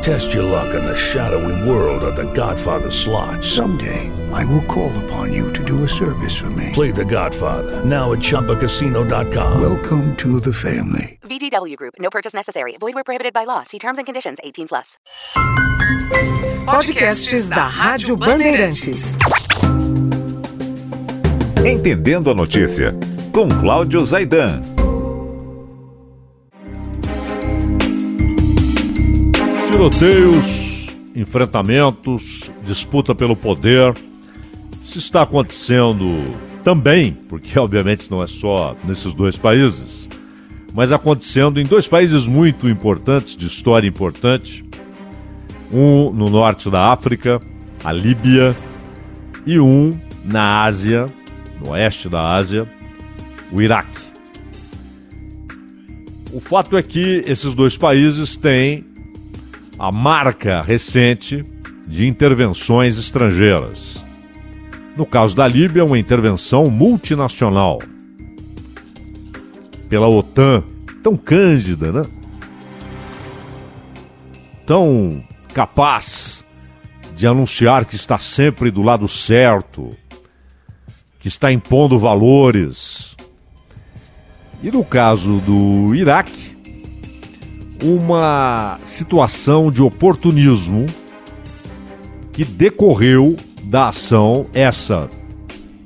Test your luck in the shadowy world of The Godfather slot. Someday, I will call upon you to do a service for me. Play The Godfather now at ChumbaCasino.com. Welcome to the family. VGW Group. No purchase necessary. Void where prohibited by law. See terms and conditions. 18 plus. Podcasts da Rádio Bandeirantes. Entendendo a notícia, com Cláudio Zaidan. Tiroteios, enfrentamentos, disputa pelo poder. Isso está acontecendo também, porque obviamente não é só nesses dois países, mas acontecendo em dois países muito importantes, de história importante. Um no norte da África, a Líbia, e um na Ásia, no oeste da Ásia, o Iraque. O fato é que esses dois países têm a marca recente de intervenções estrangeiras. No caso da Líbia, uma intervenção multinacional pela OTAN, tão cândida, né? Tão capaz de anunciar que está sempre do lado certo, que está impondo valores. E no caso do Iraque, uma situação de oportunismo que decorreu da ação essa.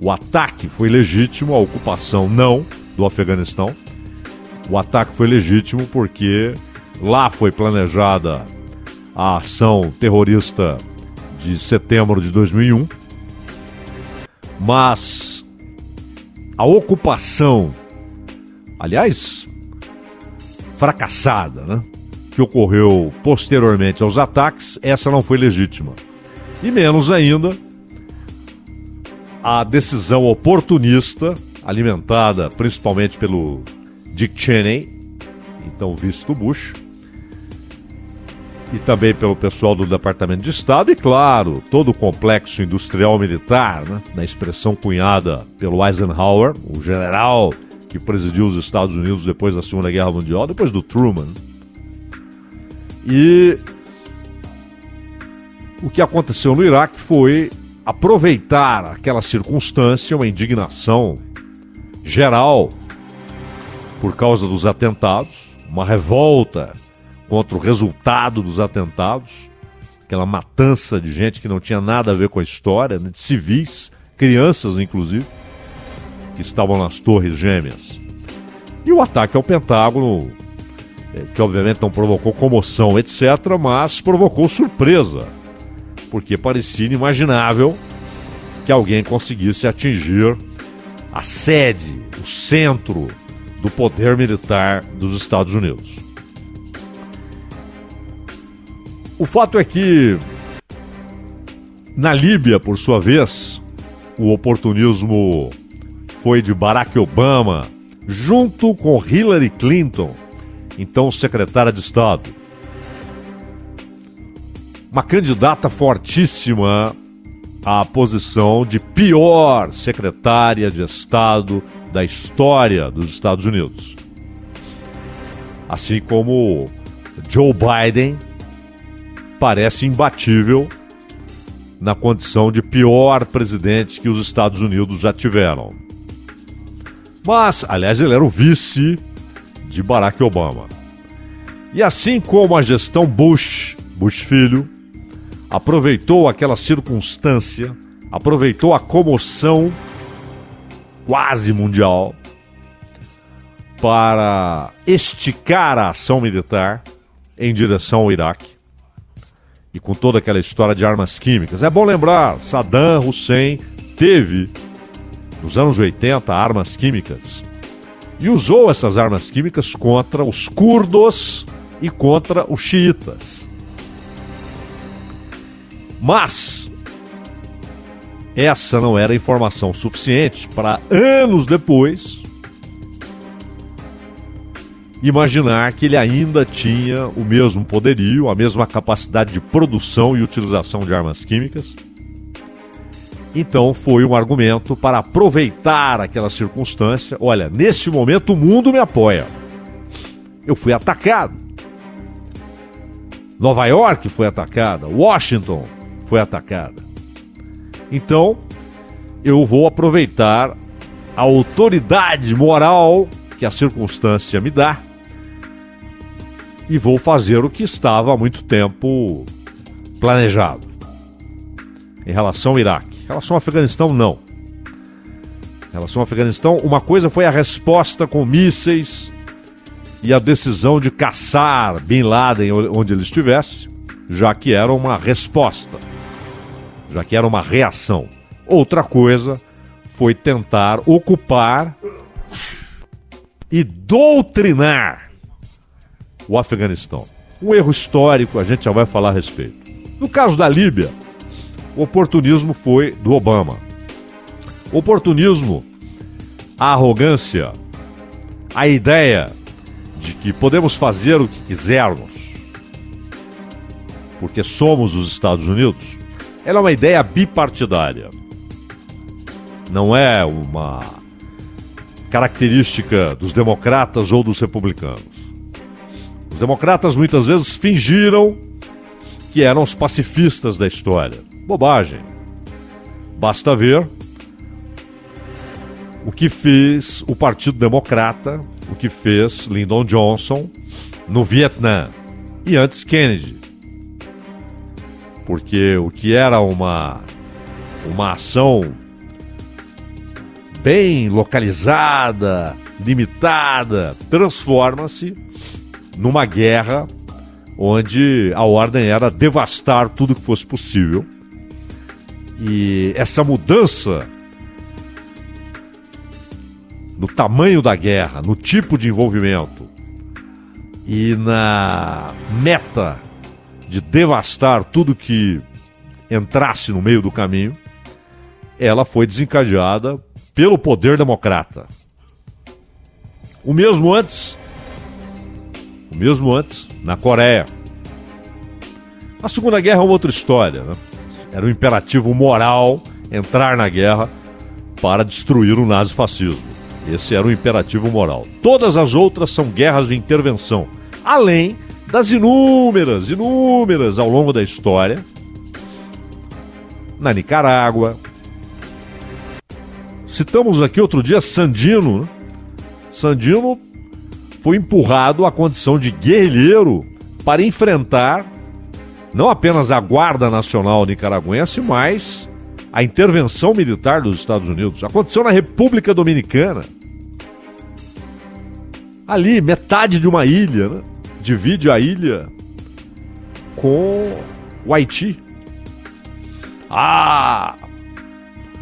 O ataque foi legítimo, a ocupação não do Afeganistão. O ataque foi legítimo porque lá foi planejada a ação terrorista de setembro de 2001. Mas a ocupação, aliás, fracassada, né? Que ocorreu posteriormente aos ataques, essa não foi legítima. E menos ainda a decisão oportunista, alimentada principalmente pelo Dick Cheney, então vice do Bush, e também pelo pessoal do Departamento de Estado, e claro, todo o complexo industrial militar, né, na expressão cunhada pelo Eisenhower, o general que presidiu os Estados Unidos depois da Segunda Guerra Mundial, depois do Truman. E o que aconteceu no Iraque foi aproveitar aquela circunstância, uma indignação geral por causa dos atentados, uma revolta contra o resultado dos atentados, aquela matança de gente que não tinha nada a ver com a história, né, de civis, crianças inclusive, que estavam nas Torres Gêmeas. E o ataque ao Pentágono, eh, que obviamente não provocou comoção, etc., mas provocou surpresa, porque parecia inimaginável que alguém conseguisse atingir a sede, o centro do poder militar dos Estados Unidos. O fato é que, na Líbia, por sua vez, o oportunismo foi de Barack Obama, junto com Hillary Clinton, então secretária de Estado. Uma candidata fortíssima à posição de pior secretária de Estado da história dos Estados Unidos. Assim como Joe Biden parece imbatível na condição de pior presidente que os Estados Unidos já tiveram. Mas, aliás, ele era o vice de Barack Obama. E assim como a gestão Bush, Bush filho, aproveitou aquela circunstância, aproveitou a comoção quase mundial para esticar a ação militar em direção ao Iraque e com toda aquela história de armas químicas. É bom lembrar, Saddam Hussein teve nos anos 80 armas químicas e usou essas armas químicas contra os curdos e contra os xiitas. Mas essa não era informação suficiente para anos depois imaginar que ele ainda tinha o mesmo poderio, a mesma capacidade de produção e utilização de armas químicas. Então foi um argumento para aproveitar aquela circunstância. Olha, nesse momento o mundo me apoia. Eu fui atacado. Nova York foi atacada, Washington foi atacada. Então, eu vou aproveitar a autoridade moral que a circunstância me dá e vou fazer o que estava há muito tempo planejado. Em relação ao Iraque. Em relação ao Afeganistão, não. Em relação ao Afeganistão, uma coisa foi a resposta com mísseis e a decisão de caçar Bin Laden onde ele estivesse, já que era uma resposta, já que era uma reação. Outra coisa foi tentar ocupar e doutrinar o Afeganistão. Um erro histórico, a gente já vai falar a respeito. No caso da Líbia, o oportunismo foi do Obama. Oportunismo, a arrogância, a ideia de que podemos fazer o que quisermos, porque somos os Estados Unidos, ela é uma ideia bipartidária. Não é uma característica dos democratas ou dos republicanos. Os democratas muitas vezes fingiram que eram os pacifistas da história. Bobagem. Basta ver o que fez o Partido Democrata, o que fez Lyndon Johnson no Vietnã e antes Kennedy. Porque o que era uma uma ação bem localizada, limitada, transforma-se numa guerra onde a ordem era devastar tudo que fosse possível. E essa mudança no tamanho da guerra, no tipo de envolvimento e na meta de devastar tudo que entrasse no meio do caminho, ela foi desencadeada pelo poder democrata. O mesmo antes, o mesmo antes, na Coreia. A Segunda Guerra é uma outra história. Né? Era um imperativo moral entrar na guerra para destruir o nazifascismo. Esse era o imperativo moral. Todas as outras são guerras de intervenção, além das inúmeras, inúmeras ao longo da história. Na Nicarágua. Citamos aqui outro dia Sandino. Né? Sandino foi empurrado à condição de guerrilheiro para enfrentar não apenas a Guarda Nacional Nicaragüense, mas a intervenção militar dos Estados Unidos. Aconteceu na República Dominicana. Ali, metade de uma ilha, né? divide a ilha com o Haiti. Ah!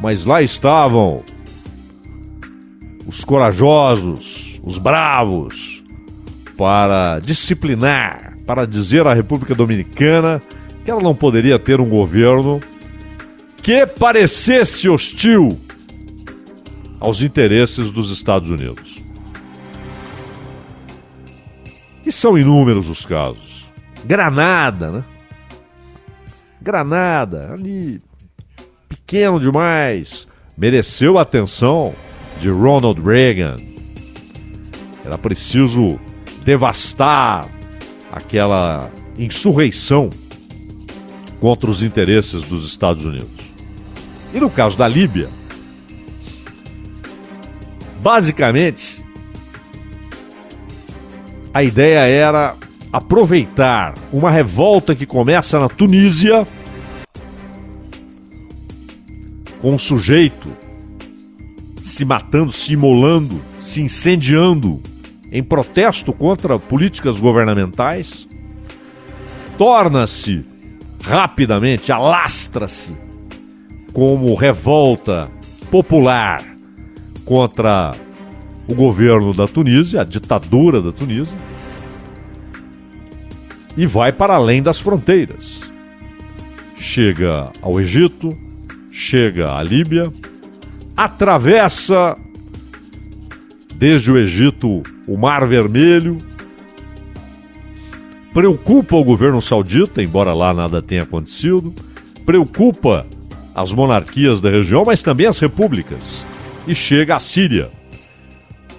Mas lá estavam os corajosos, os bravos, para disciplinar, para dizer à República Dominicana que ela não poderia ter um governo que parecesse hostil aos interesses dos Estados Unidos. E são inúmeros os casos. Granada, né? Granada, ali, pequeno demais, mereceu a atenção de Ronald Reagan. Era preciso devastar aquela insurreição contra os interesses dos Estados Unidos. E no caso da Líbia, basicamente, a ideia era aproveitar uma revolta que começa na Tunísia com um sujeito se matando, se imolando, se incendiando em protesto contra políticas governamentais, torna-se rapidamente, alastra-se como revolta popular contra o governo da Tunísia, a ditadura da Tunísia, e vai para além das fronteiras. Chega ao Egito, chega à Líbia, atravessa desde o Egito o Mar Vermelho, preocupa o governo saudita, embora lá nada tenha acontecido, preocupa as monarquias da região, mas também as repúblicas, e chega à Síria.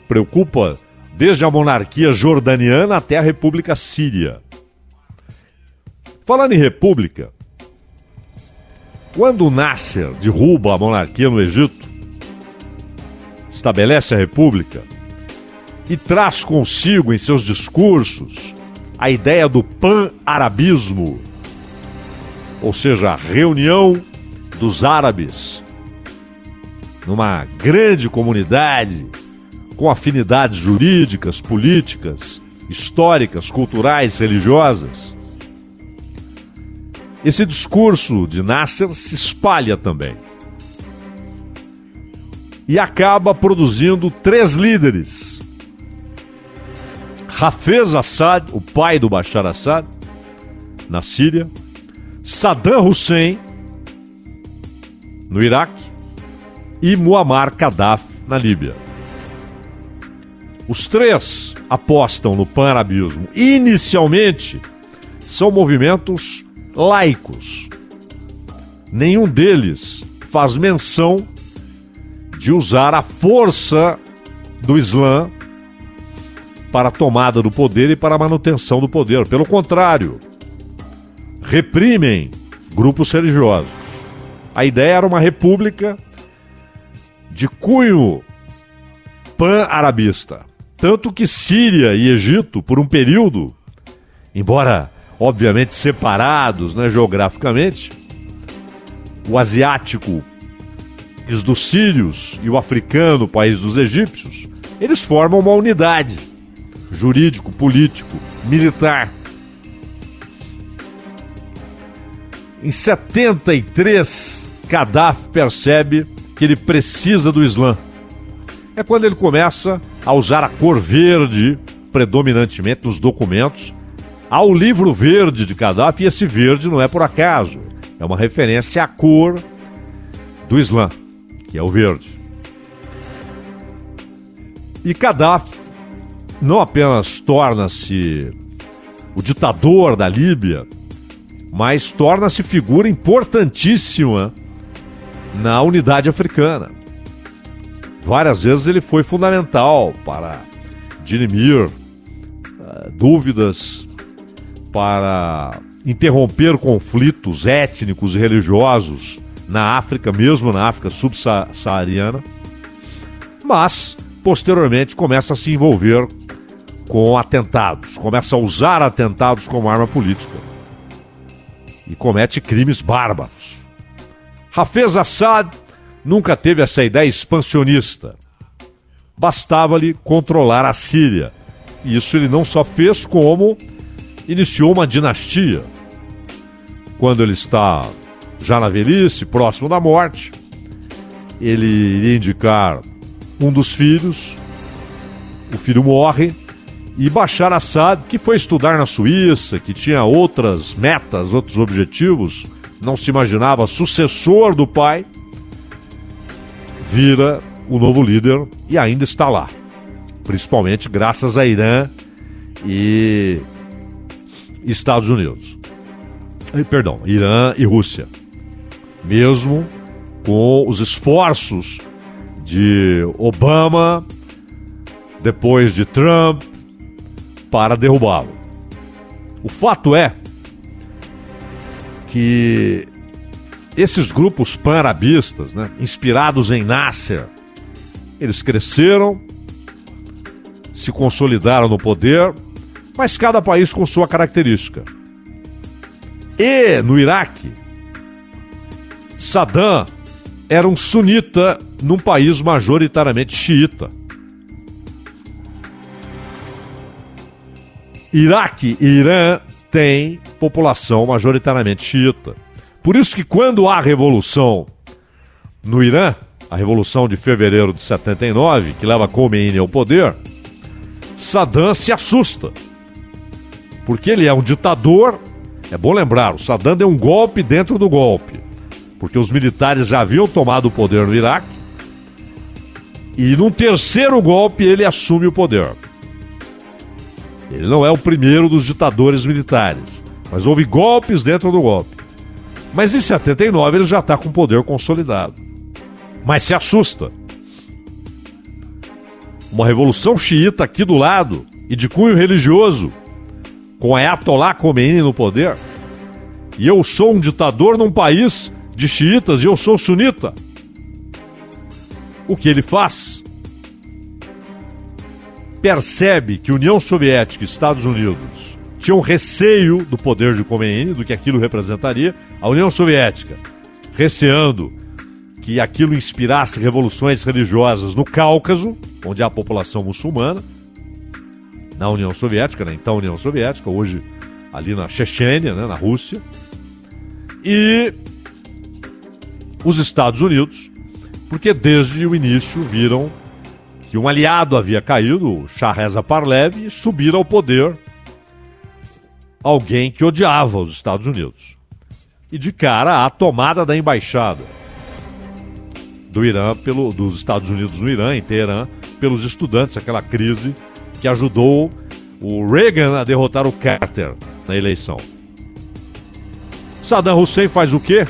Preocupa desde a monarquia jordaniana até a República Síria. Falando em república, quando Nasser derruba a monarquia no Egito, estabelece a república e traz consigo em seus discursos a ideia do pan-arabismo, ou seja, a reunião dos árabes numa grande comunidade com afinidades jurídicas, políticas, históricas, culturais, religiosas. Esse discurso de Nasser se espalha também. E acaba produzindo três líderes. Hafez Assad, o pai do Bashar Assad, na Síria, Saddam Hussein, no Iraque, e Muammar Gaddafi, na Líbia. Os três apostam no panarabismo. Inicialmente, são movimentos laicos. Nenhum deles faz menção de usar a força do Islã para a tomada do poder e para a manutenção do poder. Pelo contrário, reprimem grupos religiosos. A ideia era uma república de cunho pan-arabista. Tanto que Síria e Egito, por um período, embora obviamente separados né, geograficamente, o asiático, país dos sírios, e o africano, país dos egípcios, eles formam uma unidade jurídico, político, militar. Em 73, Gaddafi percebe que ele precisa do Islã. É quando ele começa a usar a cor verde predominantemente nos documentos. Há o livro verde de Gaddafi e esse verde não é por acaso. É uma referência à cor do Islã, que é o verde. E Gaddafi não apenas torna-se o ditador da Líbia, mas torna-se figura importantíssima na unidade africana. Várias vezes ele foi fundamental para dirimir uh, dúvidas, para interromper conflitos étnicos e religiosos na África, mesmo na África subsaariana, mas posteriormente começa a se envolver com atentados, começa a usar atentados como arma política e comete crimes bárbaros. Hafez Assad nunca teve essa ideia expansionista. Bastava-lhe controlar a Síria. E isso ele não só fez, como iniciou uma dinastia. Quando ele está já na velhice, próximo da morte, ele iria indicar um dos filhos, o filho morre, e Bashar Assad, que foi estudar na Suíça, que tinha outras metas, outros objetivos, não se imaginava sucessor do pai, vira o novo líder e ainda está lá. Principalmente graças a Irã e Estados Unidos. Perdão, Irã e Rússia. Mesmo com os esforços de Obama, depois de Trump, para derrubá-lo. O fato é que esses grupos pan-arabistas, né, inspirados em Nasser, eles cresceram, se consolidaram no poder, mas cada país com sua característica. E no Iraque, Saddam era um sunita num país majoritariamente xiita. Iraque e Irã têm população majoritariamente xiita. Por isso que quando há revolução no Irã, a revolução de fevereiro de 79, que leva Khomeini ao poder, Saddam se assusta. Porque ele é um ditador. É bom lembrar, o Saddam deu um golpe dentro do golpe. Porque os militares já haviam tomado o poder no Iraque. E num terceiro golpe ele assume o poder. Ele não é o primeiro dos ditadores militares, mas houve golpes dentro do golpe. Mas em 79 ele já está com poder consolidado. Mas se assusta. Uma revolução xiita aqui do lado e de cunho religioso, com Ayatollah Khomeini no poder. E eu sou um ditador num país de xiitas e eu sou sunita. O que ele faz? Percebe que União Soviética e Estados Unidos tinham receio do poder de Khomeini, do que aquilo representaria, a União Soviética receando que aquilo inspirasse revoluções religiosas no Cáucaso, onde há população muçulmana, na União Soviética, na então União Soviética, hoje ali na Chechênia, né, na Rússia, e os Estados Unidos, porque desde o início viram que um aliado havia caído, o Shah Reza Parlev, e subir ao poder alguém que odiava os Estados Unidos. E de cara a tomada da embaixada do Irã pelo dos Estados Unidos no Irã, em Teherã, pelos estudantes, aquela crise que ajudou o Reagan a derrotar o Carter na eleição. Saddam Hussein faz o quê?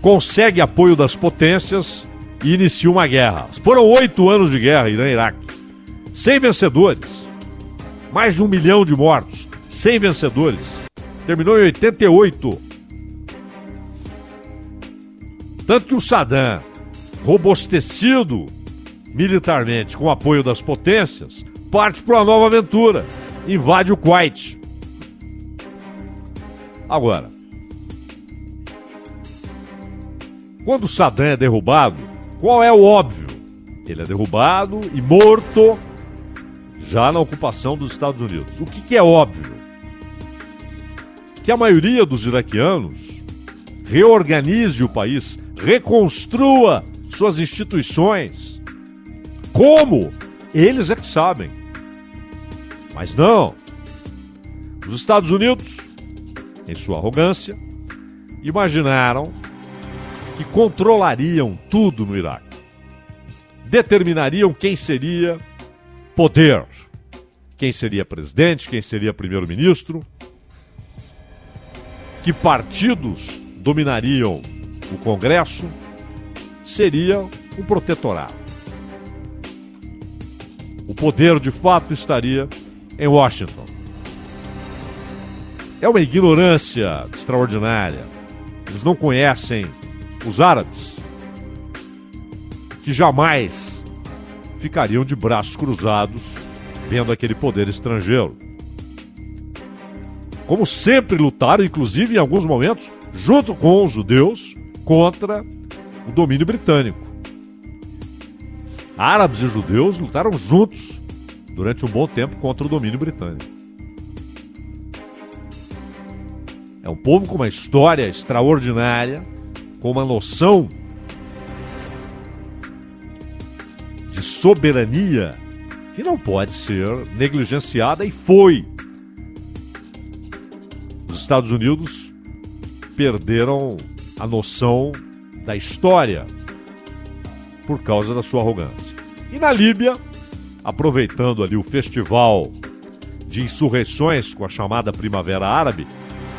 Consegue apoio das potências e inicia uma guerra. Foram oito anos de guerra, Irã e Iraque. Sem vencedores. Mais de um milhão de mortos. Sem vencedores. Terminou em 88. Tanto que o Saddam, robustecido militarmente com o apoio das potências, parte para uma nova aventura. Invade o Kuwait. Agora, quando Saddam é derrubado, qual é o óbvio? Ele é derrubado e morto já na ocupação dos Estados Unidos. O que, que é óbvio? Que a maioria dos iraquianos reorganize o país, reconstrua suas instituições. Como? Eles é que sabem. Mas não. Os Estados Unidos, em sua arrogância, imaginaram que controlariam tudo no Iraque. Determinariam quem seria poder, quem seria presidente, quem seria primeiro-ministro, que partidos dominariam o Congresso, seria um protetorado. O poder de fato estaria em Washington. É uma ignorância extraordinária. Eles não conhecem os árabes, que jamais ficariam de braços cruzados vendo aquele poder estrangeiro. Como sempre lutaram, inclusive em alguns momentos, junto com os judeus, contra o domínio britânico. Árabes e judeus lutaram juntos durante um bom tempo contra o domínio britânico. É um povo com uma história extraordinária, com uma noção de soberania que não pode ser negligenciada e foi. Os Estados Unidos perderam a noção da história por causa da sua arrogância. E na Líbia, aproveitando ali o festival de insurreições com a chamada Primavera Árabe,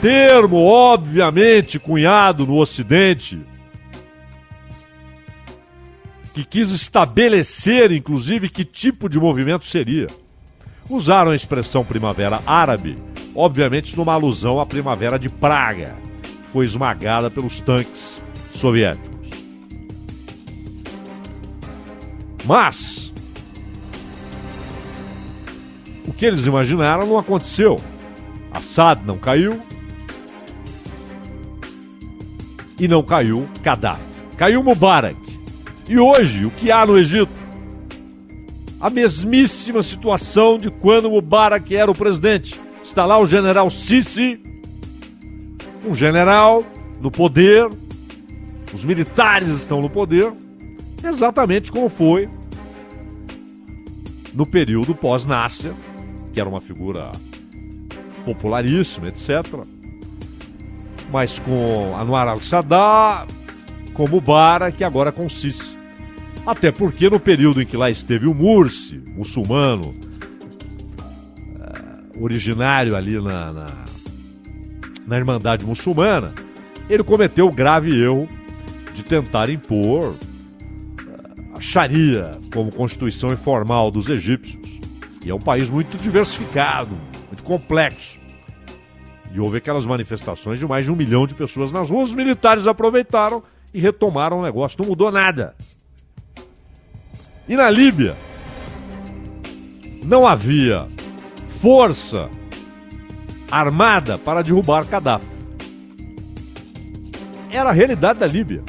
termo obviamente cunhado no Ocidente, que quis estabelecer, inclusive, que tipo de movimento seria. Usaram a expressão Primavera Árabe, obviamente numa alusão à Primavera de Praga, que foi esmagada pelos tanques soviéticos. Mas o que eles imaginaram não aconteceu. Assad não caiu, e não caiu Gaddafi. Caiu Mubarak. E hoje, o que há no Egito? A mesmíssima situação de quando Mubarak era o presidente. Está lá o general Sisi, um general no poder, os militares estão no poder, exatamente como foi no período pós-Nasser, que era uma figura popularíssima, etc. Mas com Anwar al-Sadat, com Mubarak, que agora com Sisi. Até porque no período em que lá esteve o Mursi, muçulmano, uh, originário ali na, na, na Irmandade Muçulmana, ele cometeu o grave erro de tentar impor uh, a Sharia como constituição informal dos egípcios. E é um país muito diversificado, muito complexo. E houve aquelas manifestações de mais de um milhão de pessoas nas ruas. Os militares aproveitaram e retomaram o negócio. Não mudou nada. E na Líbia, não havia força armada para derrubar Gaddafi. Era a realidade da Líbia.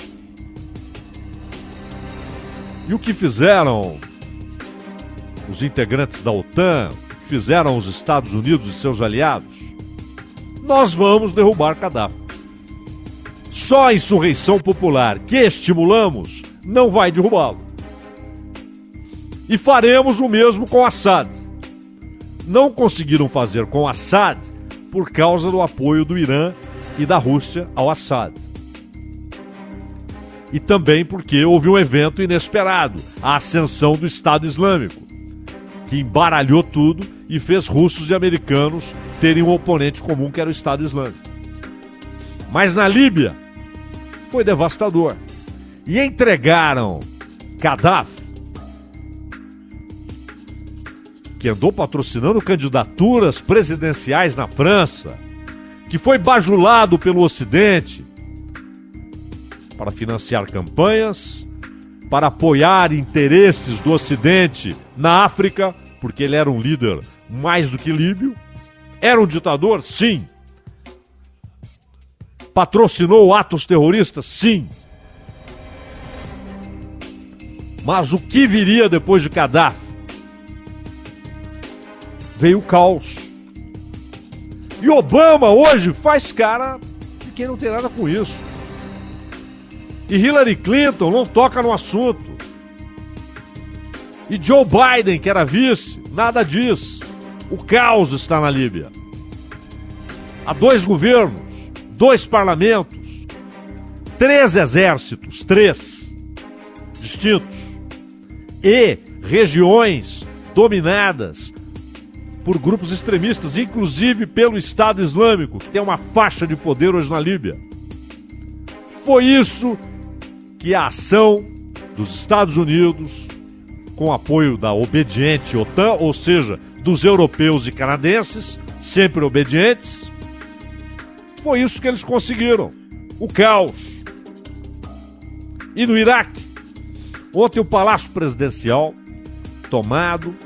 E o que fizeram os integrantes da OTAN, fizeram os Estados Unidos e seus aliados? Nós vamos derrubar Gaddafi. Só a insurreição popular que estimulamos não vai derrubá-lo. E faremos o mesmo com Assad. Não conseguiram fazer com Assad por causa do apoio do Irã e da Rússia ao Assad. E também porque houve um evento inesperado, a ascensão do Estado Islâmico, que embaralhou tudo e fez russos e americanos terem um oponente comum que era o Estado Islâmico. Mas na Líbia foi devastador. E entregaram Gaddafi que andou patrocinando candidaturas presidenciais na França, que foi bajulado pelo Ocidente para financiar campanhas, para apoiar interesses do Ocidente na África, porque ele era um líder mais do que líbio. Era um ditador? Sim. Patrocinou atos terroristas? Sim. Mas o que viria depois de Gaddafi? veio o caos. E Obama hoje faz cara de quem não tem nada com isso. E Hillary Clinton não toca no assunto. E Joe Biden, que era vice, nada diz. O caos está na Líbia. Há dois governos, dois parlamentos, três exércitos, três distintos, e regiões dominadas por grupos extremistas, inclusive pelo Estado Islâmico, que tem uma faixa de poder hoje na Líbia. Foi isso que a ação dos Estados Unidos, com apoio da obediente OTAN, ou seja, dos europeus e canadenses, sempre obedientes, foi isso que eles conseguiram: o caos. E no Iraque, ontem o Palácio Presidencial tomado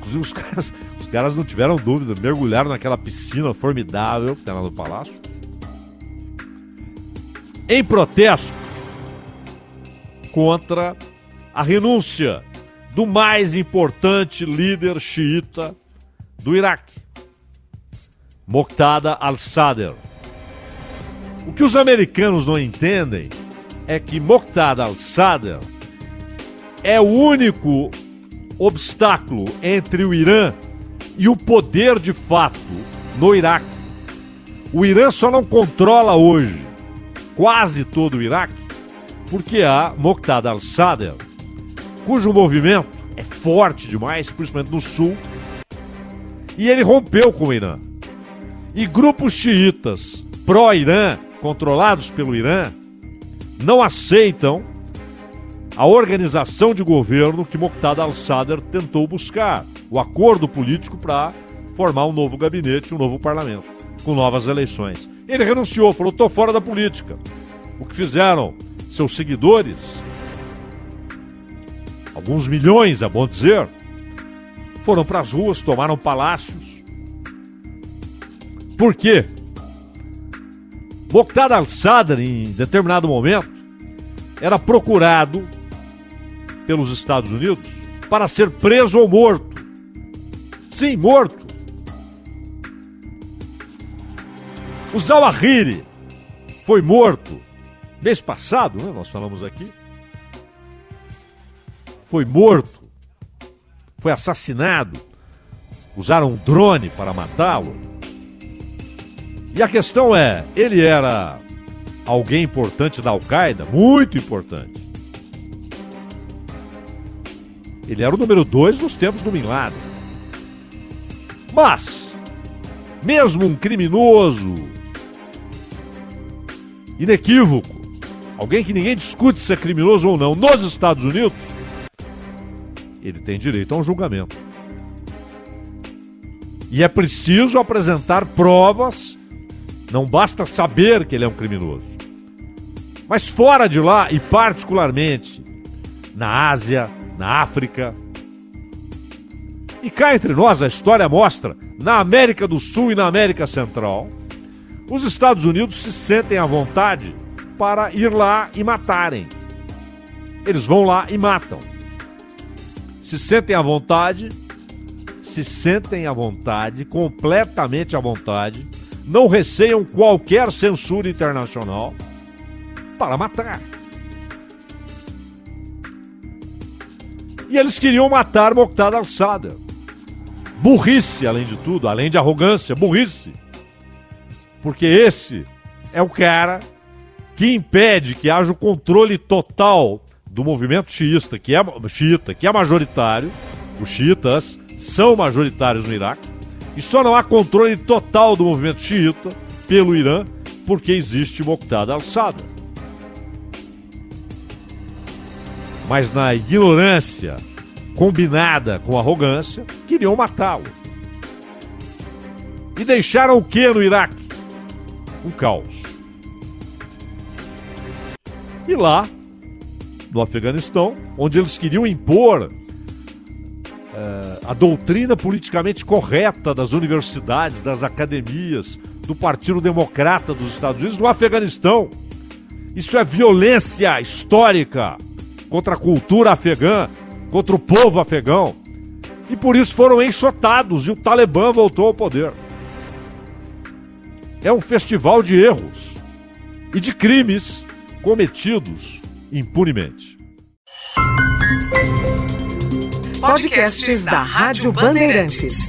Inclusive, os caras, os caras não tiveram dúvida, mergulharam naquela piscina formidável que tem lá no palácio. Em protesto contra a renúncia do mais importante líder xiita do Iraque, Moqtada al-Sadr. O que os americanos não entendem é que Moqtada al-Sadr é o único obstáculo entre o Irã e o poder de fato no Iraque. O Irã só não controla hoje quase todo o Iraque porque há Moqtada al-Sadr, cujo movimento é forte demais, principalmente no sul, e ele rompeu com o Irã. E grupos xiitas pró-Irã, controlados pelo Irã, não aceitam a organização de governo que Moqtada al-Sadr tentou buscar, o acordo político para formar um novo gabinete, um novo parlamento, com novas eleições. Ele renunciou, falou: estou fora da política. O que fizeram seus seguidores, alguns milhões, é bom dizer, foram para as ruas, tomaram palácios. Por quê? Moqtada al-Sadr, em determinado momento, era procurado pelos Estados Unidos para ser preso ou morto. Sim, morto. O Zawahiri foi morto mês passado, né? Nós falamos aqui. Foi morto, foi assassinado. Usaram um drone para matá-lo. E a questão é: ele era alguém importante da Al-Qaeda? Muito importante. Ele era o número dois nos tempos do Bin Laden. Mas, mesmo um criminoso inequívoco, alguém que ninguém discute se é criminoso ou não, nos Estados Unidos, ele tem direito a um julgamento. E é preciso apresentar provas, não basta saber que ele é um criminoso. Mas fora de lá, e particularmente na Ásia, na África, e cá entre nós a história mostra, na América do Sul e na América Central, os Estados Unidos se sentem à vontade para ir lá e matarem. Eles vão lá e matam. Se sentem à vontade, se sentem à vontade, completamente à vontade, não receiam qualquer censura internacional para matar. E eles queriam matar Mokhtar al-Sadr. Burrice, além de tudo, além de arrogância, burrice. Porque esse é o cara que impede que haja o controle total do movimento xiita, que é, xiita, que é majoritário. Os xiitas são majoritários no Iraque. E só não há controle total do movimento xiita pelo Irã porque existe Moqtada al-Sadr. Mas na ignorância combinada com arrogância, queriam matá-lo. E deixaram o que no Iraque? Um caos. E lá, no Afeganistão, onde eles queriam impor eh, a doutrina politicamente correta das universidades, das academias, do Partido Democrata dos Estados Unidos, no Afeganistão. Isso é violência histórica contra a cultura afegã, contra o povo afegão. E por isso foram enxotados e o Talibã voltou ao poder. É um festival de erros e de crimes cometidos impunemente. Podcasts da Rádio Bandeirantes.